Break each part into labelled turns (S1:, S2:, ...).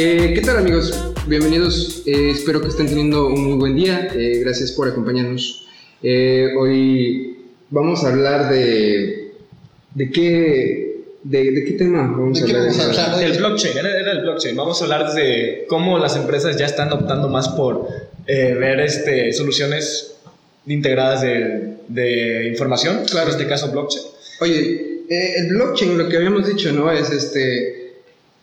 S1: Eh, ¿Qué tal amigos? Bienvenidos. Eh, espero que estén teniendo un muy buen día. Eh, gracias por acompañarnos. Eh, hoy vamos a hablar de... ¿De qué, de, de qué tema vamos a
S2: ¿De qué
S1: hablar?
S2: vamos a hablar?
S3: El blockchain, era, era el blockchain. Vamos a hablar de cómo las empresas ya están optando más por eh, ver este, soluciones integradas de, de información, claro, en este caso blockchain.
S1: Oye, eh, el blockchain, lo que habíamos dicho, ¿no? Es este...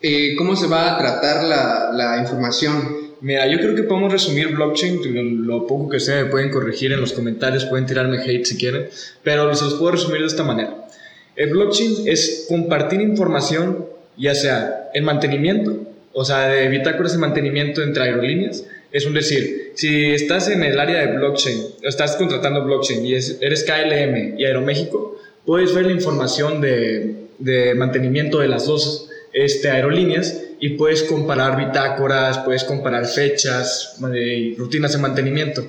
S1: eh, ¿Cómo se va a tratar la, la información?
S3: Mira, yo creo que podemos resumir blockchain, lo, poco que sea, me pueden corregir en los comentarios, pueden tirarme hate si quieren, pero se los puedo resumir de esta manera. El blockchain es compartir información, ya sea en mantenimiento, o sea, de bitácoras de mantenimiento entre aerolíneas. Es un decir, si estás en el área de blockchain, estás contratando blockchain y es- eres KLM y Aeroméxico, puedes ver la información de, de mantenimiento de las dos este, aerolíneas y puedes comparar bitácoras, puedes comparar fechas, eh, rutinas de mantenimiento.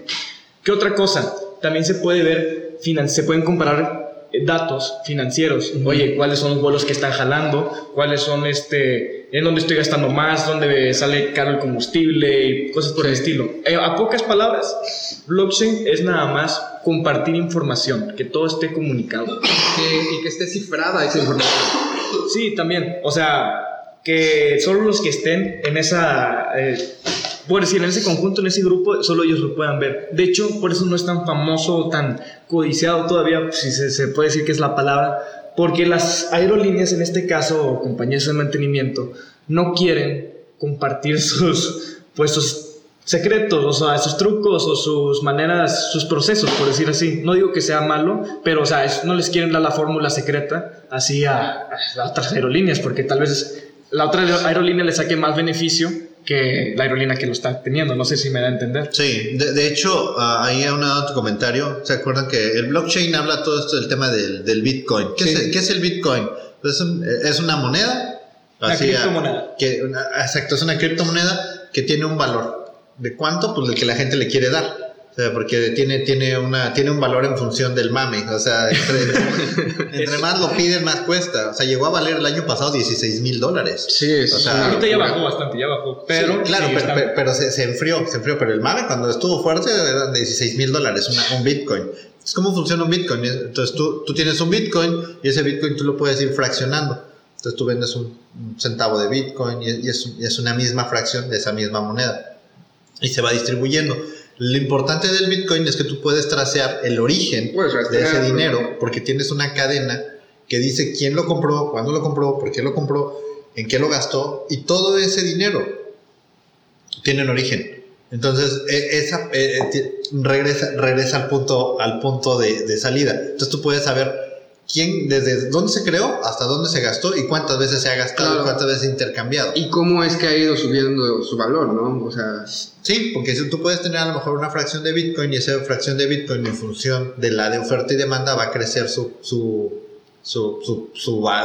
S3: ¿Qué otra cosa? También se puede ver, se pueden comparar eh, datos financieros. Oye, ¿cuáles son los vuelos que están jalando? ¿Cuáles son este, en dónde estoy gastando más? ¿Dónde sale caro el combustible? Y cosas por el estilo. Eh, a pocas palabras, blockchain es nada más compartir información, que todo esté comunicado.
S1: Que- y que esté cifrada esa información.
S3: Sí, también. O sea, que solo los que estén en esa, eh, por decir, en ese conjunto, en ese grupo, solo ellos lo puedan ver. De hecho, por eso no es tan famoso, tan codiciado todavía, si se, puede decir que es la palabra, porque las aerolíneas, en este caso, compañías de mantenimiento, no quieren compartir sus, pues, sus secretos, o sea, sus trucos o sus maneras, sus procesos, por decir así. No digo que sea malo, pero, o sea, es- no les quieren dar la fórmula secreta así a, a otras aerolíneas, porque tal vez la otra aer- aerolínea le saque más beneficio que la aerolínea que lo está teniendo. No sé si me da a entender.
S2: Sí, de, de hecho, ah, ahí hay un otro comentario. ¿Se acuerdan que el blockchain habla todo esto del tema del, del Bitcoin? ¿Qué,
S1: Sí.
S2: es, el- qué es el Bitcoin? Es, un- es una moneda.
S3: Una
S2: así, ah,
S3: criptomoneda.
S2: Que, una- exacto, es una criptomoneda que tiene un valor. ¿De cuánto? Pues el que la gente le quiere dar. O sea, porque tiene, tiene, una, tiene un valor en función del mame. O sea, entre, entre más lo piden, más cuesta. O sea, llegó a valer el año pasado 16 mil dólares.
S1: Sí,
S2: O sea,
S1: una
S3: Ahorita ya bajó bastante, ya bajó. Pero,
S2: Sí, claro,
S3: sí,
S2: pero, pero- pero se, se enfrió, se enfrió. Pero el mame cuando estuvo fuerte eran de 16 mil dólares, un Bitcoin. Es cómo funciona un Bitcoin. Entonces tú, tú tienes un Bitcoin y ese Bitcoin tú lo puedes ir fraccionando. Entonces tú vendes un, un centavo de Bitcoin y, y es, y es una misma fracción de esa misma moneda. Y se va distribuyendo. Lo importante del Bitcoin es que tú puedes tracear el origen de ese dinero porque tienes una cadena que dice quién lo compró, cuándo lo compró, por qué lo compró, en qué lo gastó y todo ese dinero tiene un origen. Entonces, e- esa eh, regresa, regresa al punto, al punto de, de salida. Entonces tú puedes saber quién, desde dónde se creó, hasta dónde se gastó y cuántas veces se ha gastado
S1: Claro.
S2: y cuántas veces se ha intercambiado.
S1: Y cómo es que ha ido subiendo su valor, ¿no? O sea,
S2: Sí, porque si tú puedes tener a lo mejor una fracción de Bitcoin y esa fracción de Bitcoin en función de la de oferta y demanda va a crecer su, su, su, su,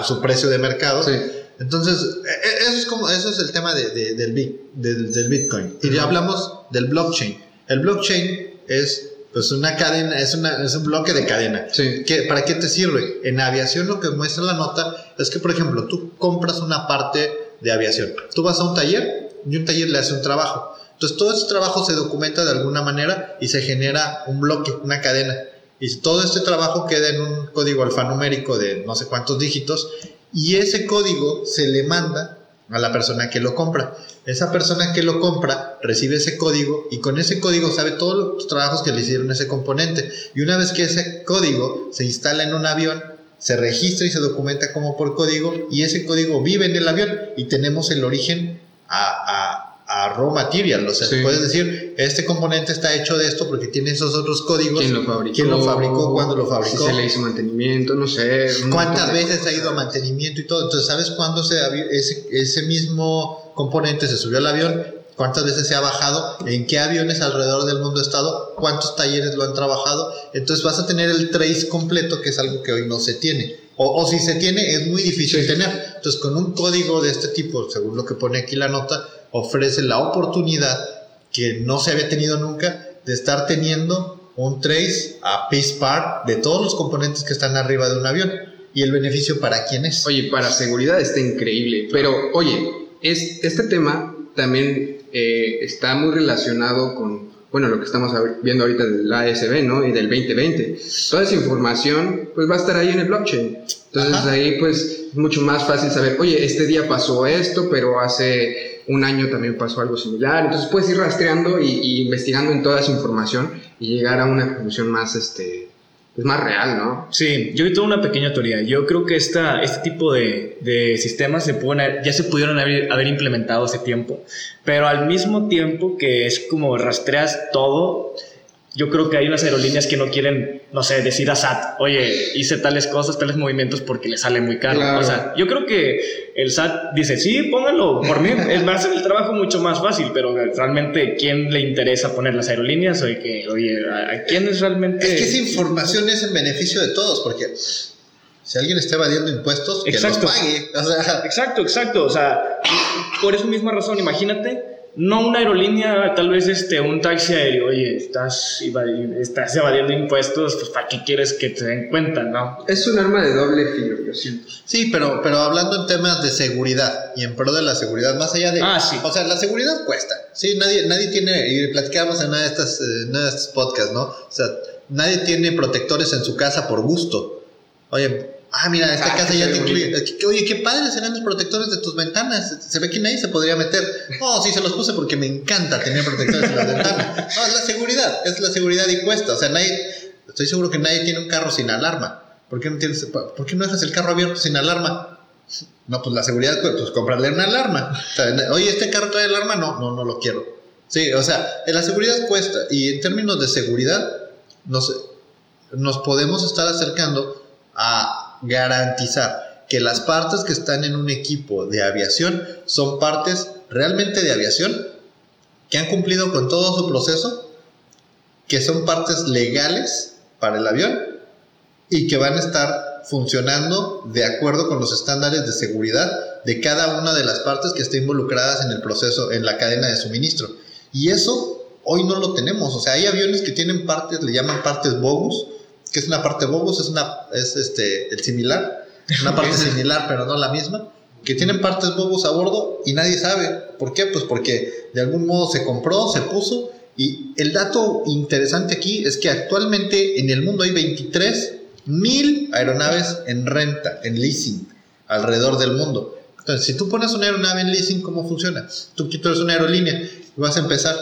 S2: su, precio de mercado.
S1: sí.
S2: Entonces, e- e- eso es como, eso es el tema de, de- del, del, del Bitcoin. Y ya hablamos del blockchain. El blockchain es pues una cadena, es, una, es un bloque de cadena.
S1: Sí.
S2: ¿Qué- ¿Para qué te sirve? En aviación lo que muestra la nota es que, por ejemplo, tú compras una parte de aviación. Tú vas a un taller y un taller le hace un trabajo. Entonces todo ese trabajo se documenta de alguna manera y se genera un bloque, una cadena. Y todo este trabajo queda en un código alfanumérico de no sé cuántos dígitos y ese código se le manda a la persona que lo compra. Esa persona que lo compra recibe ese código y con ese código sabe todos los trabajos que le hicieron ese componente. Y una vez que ese código se instala en un avión, se registra y se documenta como por código y ese código vive en el avión y tenemos el origen a, a- a raw material. O sea,
S1: Sí.
S2: puedes decir, este componente está hecho de esto porque tiene esos otros códigos.
S1: ¿Quién lo fabricó?
S2: ¿Quién lo fabricó? ¿Cuándo lo fabricó?
S1: Si se le hizo mantenimiento, no sé.
S2: ¿Cuántas veces ha ido a mantenimiento y todo? Entonces, ¿sabes cuándo se ese, ese mismo componente se subió al avión? ¿Cuántas veces se ha bajado? ¿En qué aviones alrededor del mundo ha estado? ¿Cuántos talleres lo han trabajado? Entonces vas a tener el trace completo, que es algo que hoy no se tiene. O, o si se tiene, es muy difícil
S1: Sí.
S2: tener. Entonces, con un código de este tipo, según lo que pone aquí la nota, ofrece la oportunidad que no se había tenido nunca de estar teniendo un trace a piece part de todos los componentes que están arriba de un avión. ¿Y el beneficio para quién es?
S1: Oye, para seguridad está increíble. Pero, oye, es, este tema también eh, está muy relacionado con, bueno, lo que estamos viendo ahorita del ASB, ¿no? Y del 2020. Toda esa información, pues va a estar ahí en el blockchain. Entonces
S2: Ajá.
S1: ahí, pues, es mucho más fácil saber, oye, este día pasó esto, pero hace un año también pasó algo similar. Entonces puedes ir rastreando y, y investigando en toda esa información y llegar a una conclusión más, este, pues más real, ¿no?
S3: Sí, yo tengo una pequeña teoría. Yo creo que esta, este tipo de, de sistemas se pueden, ya se pudieron haber, haber implementado hace tiempo, pero al mismo tiempo que es como rastreas todo, yo creo que hay unas aerolíneas que no quieren, no sé, decir a SAT, oye, hice tales cosas, tales movimientos porque le sale muy caro.
S1: Claro.
S3: O sea, yo creo que el SAT dice, sí, pónganlo, por mí, a hacer el trabajo mucho más fácil, pero realmente, ¿quién le interesa poner las aerolíneas? Oye, que, oye ¿a, quién es realmente...?
S2: Es que esa información es en beneficio de todos, porque si alguien está evadiendo impuestos, que
S3: Exacto.
S2: los pague. O sea,
S3: Exacto, exacto. O sea, por esa misma razón, imagínate, no una aerolínea, tal vez este, un taxi aéreo, oye, estás, estás evadiendo impuestos, pues ¿para qué quieres que te den cuenta, no?
S1: Es un arma de doble filo, yo siento.
S2: sí, pero, pero hablando en temas de seguridad y en pro de la seguridad, más allá de.
S3: Ah, sí.
S2: O sea, la seguridad cuesta. Sí, nadie, nadie tiene. Y platicamos en una de estas, eh, en una de estos podcasts, ¿no? O sea, nadie tiene protectores en su casa por gusto. Oye. Ah, mira, esta
S1: Ah,
S2: casa ya te incluye. Oye, qué padres serán los protectores de tus ventanas. Se ve que nadie se podría meter. No, sí, se los puse porque me encanta tener protectores en las ventanas. No, es la seguridad. Es la seguridad y cuesta. O sea, nadie. Estoy seguro que nadie tiene un carro sin alarma. ¿Por qué no, tienes, ¿por qué no dejas el carro abierto sin alarma? No, pues la seguridad, pues, pues comprarle una alarma. O sea, Oye, ¿este carro trae alarma? No, no, no lo quiero. Sí, o sea, la seguridad cuesta. Y en términos de seguridad, nos, nos podemos estar acercando a garantizar que las partes que están en un equipo de aviación son partes realmente de aviación, que han cumplido con todo su proceso, que son partes legales para el avión y que van a estar funcionando de acuerdo con los estándares de seguridad de cada una de las partes que estén involucradas en el proceso, en la cadena de suministro. Y eso hoy no lo tenemos. O sea, hay aviones que tienen partes, le llaman partes bogus, que es una parte bogus, es una, es este, el similar, una parte similar, pero no la misma, que tienen partes bogus a bordo y nadie sabe. ¿Por qué? Pues porque de algún modo se compró, se puso. Y el dato interesante aquí es que actualmente en el mundo hay 23 mil aeronaves en renta, en leasing, alrededor del mundo. Entonces, si tú pones una aeronave en leasing, ¿cómo funciona? Tú, tú eres una aerolínea y vas a empezar,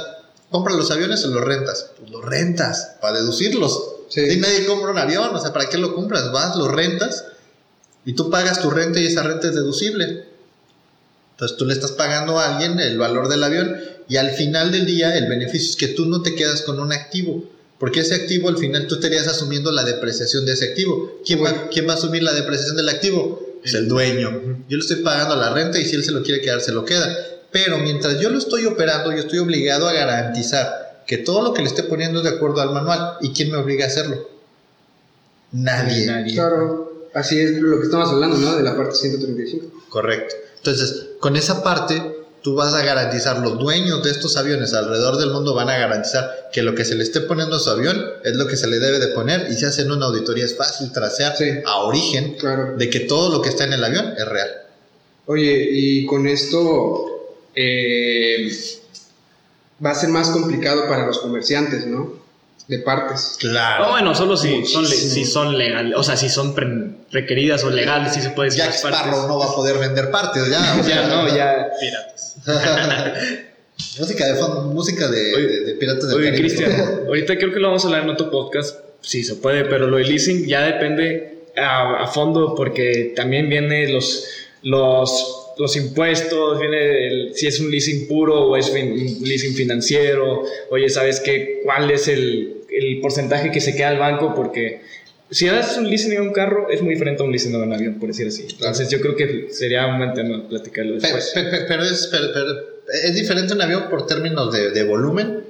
S2: compra los aviones o los rentas. Pues los rentas, para deducirlos.
S1: Sí.
S2: Nadie compra un avión, o sea, ¿para qué lo compras? Vas, lo rentas y tú pagas tu renta y esa renta es deducible. Entonces tú le estás pagando a alguien el valor del avión y al final del día el beneficio es que tú no te quedas con un activo. Porque ese activo al final tú estarías asumiendo la depreciación de ese activo. ¿Quién, va, ¿quién va a asumir la depreciación del activo? Pues el dueño. Yo le estoy pagando la renta y si él se lo quiere quedar, se lo queda. Pero mientras yo lo estoy operando, yo estoy obligado a garantizar que todo lo que le esté poniendo es de acuerdo al manual. ¿Y quién me obliga a hacerlo? Nadie.
S3: Nadie.
S1: Claro, así es lo que estamos hablando, ¿no? De la parte 135.
S2: Correcto. Entonces, con esa parte, tú vas a garantizar, los dueños de estos aviones alrededor del mundo van a garantizar que lo que se le esté poniendo a su avión es lo que se le debe de poner y si hacen una auditoría es fácil tracear
S1: Sí.
S2: a origen
S1: Claro.
S2: de que todo lo que está en el avión es real.
S1: Oye, y con esto eh, va a ser más complicado para los comerciantes, ¿no? De partes.
S2: Claro.
S3: No, bueno, solo si son, le- si son legales, o sea, si son pre- requeridas o legales, si se puede decir
S2: Jack
S3: las partes.
S2: Sparrow no va a poder vender partes ya. o sea,
S3: Ya, no, ya. Piratas.
S2: música de fondo, música de,
S3: Oye,
S2: de- de piratas del
S3: Oye. Cristian, ahorita creo que lo vamos a hablar en otro podcast. Sí, se puede, pero lo de leasing ya depende a, a fondo porque también vienen los, los, los impuestos, viene el- si es un leasing puro o es fin- un leasing financiero, oye, ¿sabes qué? ¿Cuál es el, el porcentaje que se queda al banco? Porque si haces un leasing de un carro, es muy diferente a un leasing de un avión, por decir así. Entonces yo creo que sería un buen tema platicarlo después.
S2: pe- pe- Pero, es, pero- pero es diferente un avión por términos de, de volumen,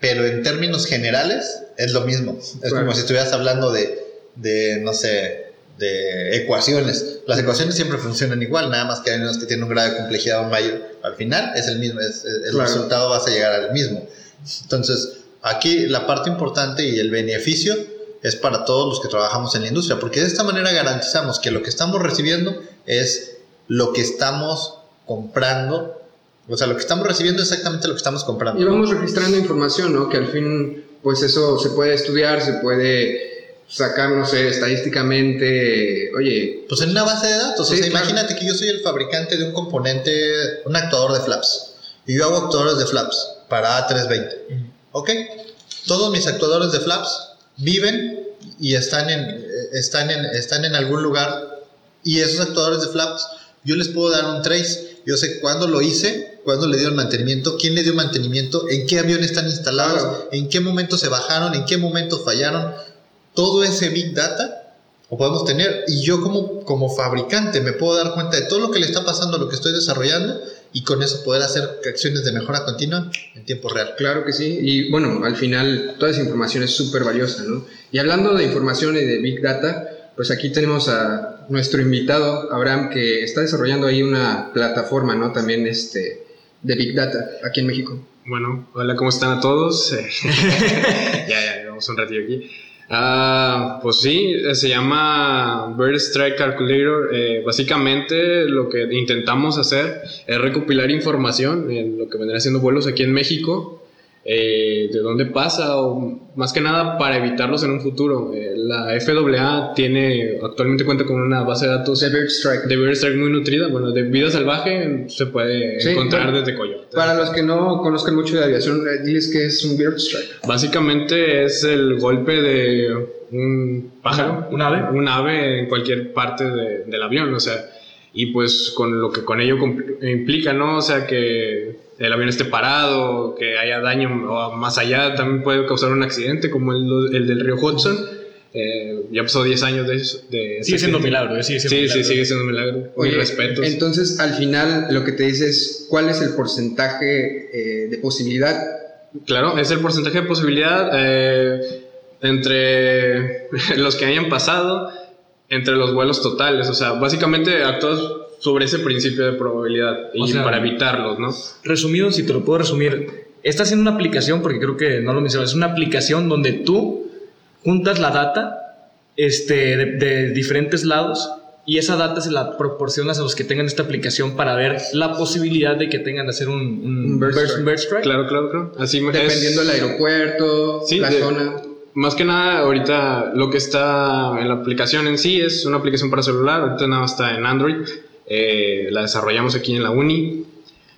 S2: pero en términos generales es lo mismo. Es
S1: Claro.
S2: como si estuvieras hablando de, de, no sé, de ecuaciones. Las ecuaciones siempre funcionan igual, nada más que hay unas que tienen un grado de complejidad mayor. Al final es el mismo, es- el
S1: Claro.
S2: resultado vas a llegar al mismo. Entonces, aquí la parte importante y el beneficio es para todos los que trabajamos en la industria, porque de esta manera garantizamos que lo que estamos recibiendo es lo que estamos comprando, o sea, lo que estamos recibiendo es exactamente lo que estamos comprando.
S1: Y vamos registrando información, ¿no? Que al fin, pues eso se puede estudiar, se puede sacar, no sé, estadísticamente, oye,
S2: Pues en una base de datos,
S1: Sí,
S2: o sea,
S1: claro.
S2: imagínate que yo soy el fabricante de un componente, un actuador de flaps, y yo hago actuadores de flaps para A320, ¿ok? Todos mis actuadores de flaps viven y están en, están en, están en algún lugar, y esos actuadores de flaps, yo les puedo dar un trace, yo sé cuándo lo hice, cuándo le dieron mantenimiento, quién le dio mantenimiento, en qué avión están instalados,
S1: Claro.
S2: en qué momento se bajaron, en qué momento fallaron, todo ese big data lo podemos tener y yo como, como fabricante me puedo dar cuenta de todo lo que le está pasando a lo que estoy desarrollando y con eso poder hacer acciones de mejora continua en tiempo real.
S1: Claro que sí, y bueno, al final toda esa información es súper valiosa, ¿no? Y hablando de información y de Big Data, pues aquí tenemos a nuestro invitado, Abraham, que está desarrollando ahí una plataforma, ¿no? También este, de Big Data aquí en México.
S4: Bueno, hola, ¿cómo están a todos? Ya, ya, llevamos un ratillo aquí. Ah, pues sí, eh, se llama Bird Strike Calculator. Eh, básicamente lo que intentamos hacer es recopilar información en lo que vendría siendo vuelos aquí en México, eh, de dónde pasa, o más que nada para evitarlos en un futuro. Eh, la FAA tiene, actualmente cuenta con una base de datos
S1: The Bird Strike.
S4: de Bird Strike muy nutrida. Bueno, de vida salvaje se puede
S1: Sí,
S4: encontrar
S1: bueno,
S4: desde coyotes.
S1: Para los que no conozcan mucho de aviación, eh, diles que es un Bird Strike.
S4: Básicamente es el golpe de un pájaro,
S3: ¿Un ave?
S4: un ave en cualquier parte de- del avión, o sea, y pues con lo que con ello implica, ¿no? O sea, que el avión esté parado, que haya daño, o más allá también puede causar un accidente, como el, el del río Hudson. Eh, ya pasó 10 años de eso. De
S3: Sigue siendo milagro, eh, sigue siendo
S4: Sí, sí, sigue siendo milagro.
S1: Oye,
S4: respetos.
S1: Entonces, al final, lo que te dice es cuál es el porcentaje eh, de posibilidad.
S4: Claro, es el porcentaje de posibilidad eh, entre los que hayan pasado, entre los vuelos totales. O sea, básicamente actúas sobre ese principio de probabilidad y
S3: O sea,
S4: para evitarlos, ¿no?
S3: Resumido, si te lo puedo resumir, estás haciendo una aplicación, porque creo que no lo mencioné, es una aplicación donde tú juntas la data este, de, de diferentes lados y esa data se la proporcionas a los que tengan esta aplicación para ver la posibilidad de que tengan de hacer un, un
S1: Un bird
S3: bird-
S1: strike.
S3: bird strike.
S4: Claro, claro, claro. Así es-
S1: Dependiendo del aeropuerto,
S4: Sí,
S1: la
S4: de-
S1: zona.
S4: Más que nada, ahorita lo que está en la aplicación en sí es una aplicación para celular. Ahorita nada está en Android. Eh, la desarrollamos aquí en la uni.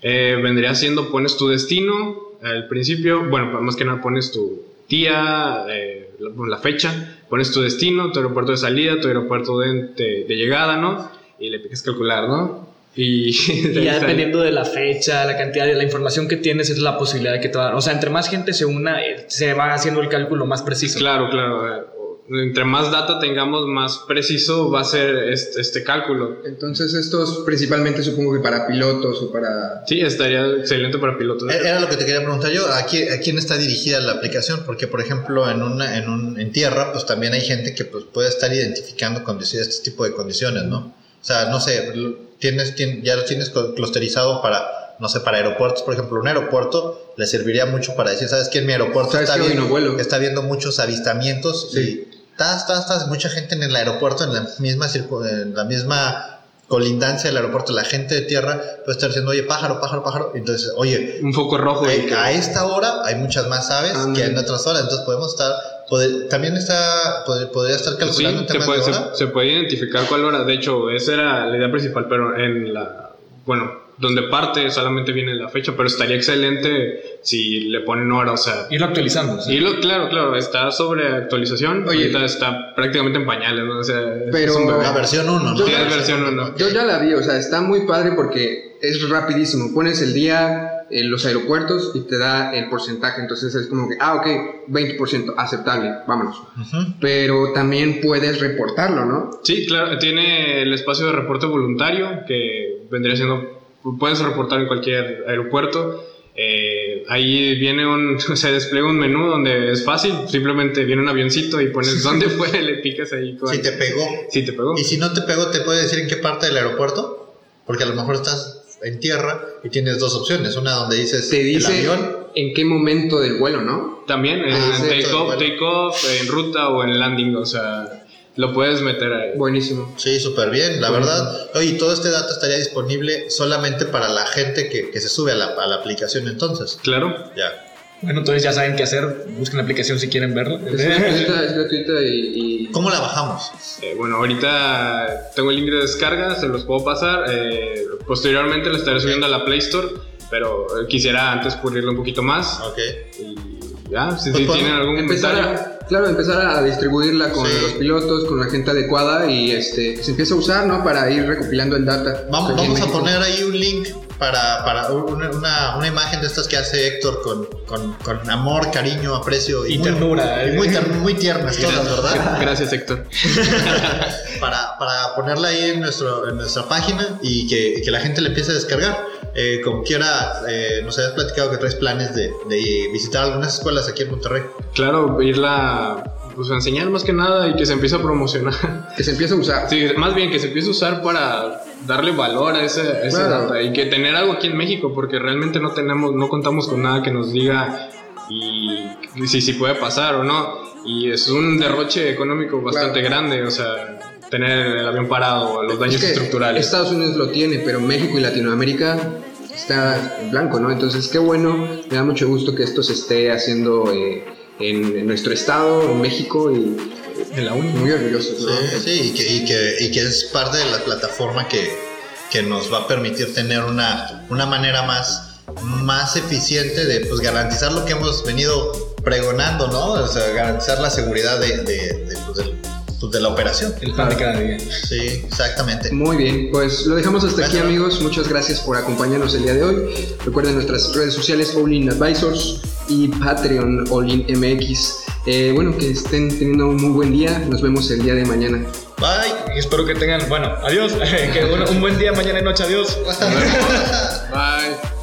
S4: Eh, vendría siendo, pones tu destino al principio. Bueno, más que nada pones tu día, eh, la, la fecha, pones tu destino, tu aeropuerto de salida, tu aeropuerto de, de- de llegada, ¿no? Y le picas calcular, ¿no? Y,
S3: Y ya dependiendo de la fecha, la cantidad de la información que tienes, es la posibilidad de que te va a dar. O sea, entre más gente se una, eh, se va haciendo el cálculo más preciso.
S4: Claro, claro. eh, Entre más data tengamos, más preciso va a ser este, este cálculo.
S1: Entonces, estos principalmente supongo que para pilotos o para.
S4: Sí, estaría excelente para pilotos.
S2: Eh, Era lo que te quería preguntar yo, ¿a quién, a quién está dirigida la aplicación? Porque, por ejemplo, en, una, en, un, en tierra, pues también hay gente que pues, puede estar identificando condiciones, este tipo de condiciones, ¿no? O sea, no sé, tienes, tien- ya lo tienes cl- clusterizado para, no sé, para aeropuertos, por ejemplo, un aeropuerto le serviría mucho para decir, ¿sabes qué? En mi aeropuerto
S1: ¿Sabes
S2: está viendo, está viendo muchos avistamientos
S1: Sí.
S2: y tas, tas, tas, mucha gente en el aeropuerto, en la misma, en la misma colindancia del aeropuerto, la gente de tierra puede estar diciendo, oye, pájaro, pájaro, pájaro. Entonces, oye,
S4: Un foco rojo.
S2: eh,
S4: que-
S2: a esta hora hay muchas más aves
S1: Ándale.
S2: que en otras horas, entonces podemos estar, poder- también está, pod- podría estar
S4: Sí,
S2: calculando
S4: se
S2: tema
S4: puede,
S2: de
S4: se,
S2: hora.
S4: se puede identificar cuál hora. De hecho, esa era la idea principal, pero en la. Bueno, donde parte solamente viene la fecha, pero estaría excelente si le ponen hora, o sea.
S3: Irlo actualizando.
S4: claro, claro, está sobre actualización.
S1: Oye.
S4: Ahorita está prácticamente en pañales, ¿no? O sea,
S1: Pero-
S4: es un bebé.
S2: La versión 1, ¿no?
S4: Sí, es versión uno.
S1: Yo ya la vi, o sea, está muy padre porque es rapidísimo. Pones el día en los aeropuertos y te da el porcentaje. Entonces es como que, ah, ok, 20%, aceptable, vámonos.
S2: Ujú.
S1: Pero también puedes reportarlo, ¿no?
S4: Sí, claro, tiene el espacio de reporte voluntario que vendría siendo, puedes reportar en cualquier aeropuerto. Eh, ahí viene un, se despliega un menú donde es fácil, simplemente viene un avioncito y pones dónde fue, le picas ahí. Con,
S2: Si te pegó.
S4: si te pegó.
S2: Y si no te pegó, ¿te puede decir en qué parte del aeropuerto? Porque a lo mejor estás en tierra y tienes dos opciones. Una donde dices
S1: Te
S2: el avión.
S1: en qué momento del vuelo, ¿no?
S4: También en
S2: Ah, sí,
S4: take
S2: todo
S4: off,
S2: igual.
S4: take off, en ruta o en landing, o sea, lo puedes meter ahí.
S1: Buenísimo.
S2: Sí, súper bien, la verdad. Oye, y todo este dato estaría disponible solamente para la gente que, que se sube a la, a la aplicación entonces.
S4: Claro.
S2: Ya.
S3: Bueno, entonces ya saben qué hacer. Busquen la aplicación si quieren verla.
S1: Es gratuita, es gratuita y, y-
S2: ¿Cómo la bajamos?
S4: Eh, bueno, ahorita tengo el link de descarga, se los puedo pasar. eh, posteriormente lo estaré subiendo a la Play Store, pero eh, quisiera antes pulirlo un poquito más.
S2: Ok.
S4: Y ya, si,
S2: Pues
S4: si tienen algún
S1: empezar
S4: comentario.
S1: a, claro, empezar a distribuirla con
S2: Sí.
S1: los pilotos, con la gente adecuada y este, se empiece a usar, ¿no? Para ir recopilando el data.
S2: Vamos, vamos a poner ahí un link para, para una, una, una imagen de estas que hace Héctor con, con, con amor, cariño, aprecio
S3: Y
S2: muy-
S3: ternura, ¿eh?
S2: y muy, muy tiernas todas, ¿verdad?
S4: Gracias, Héctor.
S2: para, para ponerla ahí en, nuestro, en nuestra página y que, y que la gente le empiece a descargar. Eh, como quiera, eh, nos habías platicado que traes planes de, de visitar algunas escuelas aquí en Monterrey.
S4: Claro, irla pues, enseñar más que nada y que se empiece a promocionar.
S1: Que se empiece a usar.
S4: Sí, más bien que se empiece a usar para darle valor a ese, a
S1: Claro.
S4: data y que tener algo aquí en México, porque realmente no tenemos, no contamos con nada que nos diga y si, si puede pasar o no. Y es un derroche económico bastante grande, o sea, tener el avión parado, los daños
S1: Es que
S4: estructurales.
S1: Estados Unidos lo tiene, pero México y Latinoamérica está en blanco, ¿no? Entonces, qué bueno, me da mucho gusto que esto se esté haciendo eh, en, en nuestro estado, en México, y
S3: En la uni.
S1: muy orgullosos, ¿no?
S2: Sí, sí, y que, y que, y que es parte de la plataforma que, que nos va a permitir tener una, una manera más, más eficiente de pues, garantizar lo que hemos venido pregonando, ¿no? O sea, garantizar la seguridad de, de, de, pues, del- pues, de la operación.
S3: El pan de cada día.
S2: Sí, exactamente.
S1: Muy bien, pues lo dejamos hasta aquí amigos, muchas gracias por acompañarnos el día de hoy. Recuerden nuestras redes sociales All In Advisors y Patreon All In MX. Eh, bueno, que estén teniendo un muy buen día, nos vemos el día de mañana.
S2: Bye.
S3: Y espero que tengan, bueno, adiós. que un buen día, mañana y noche, adiós.
S4: Bye.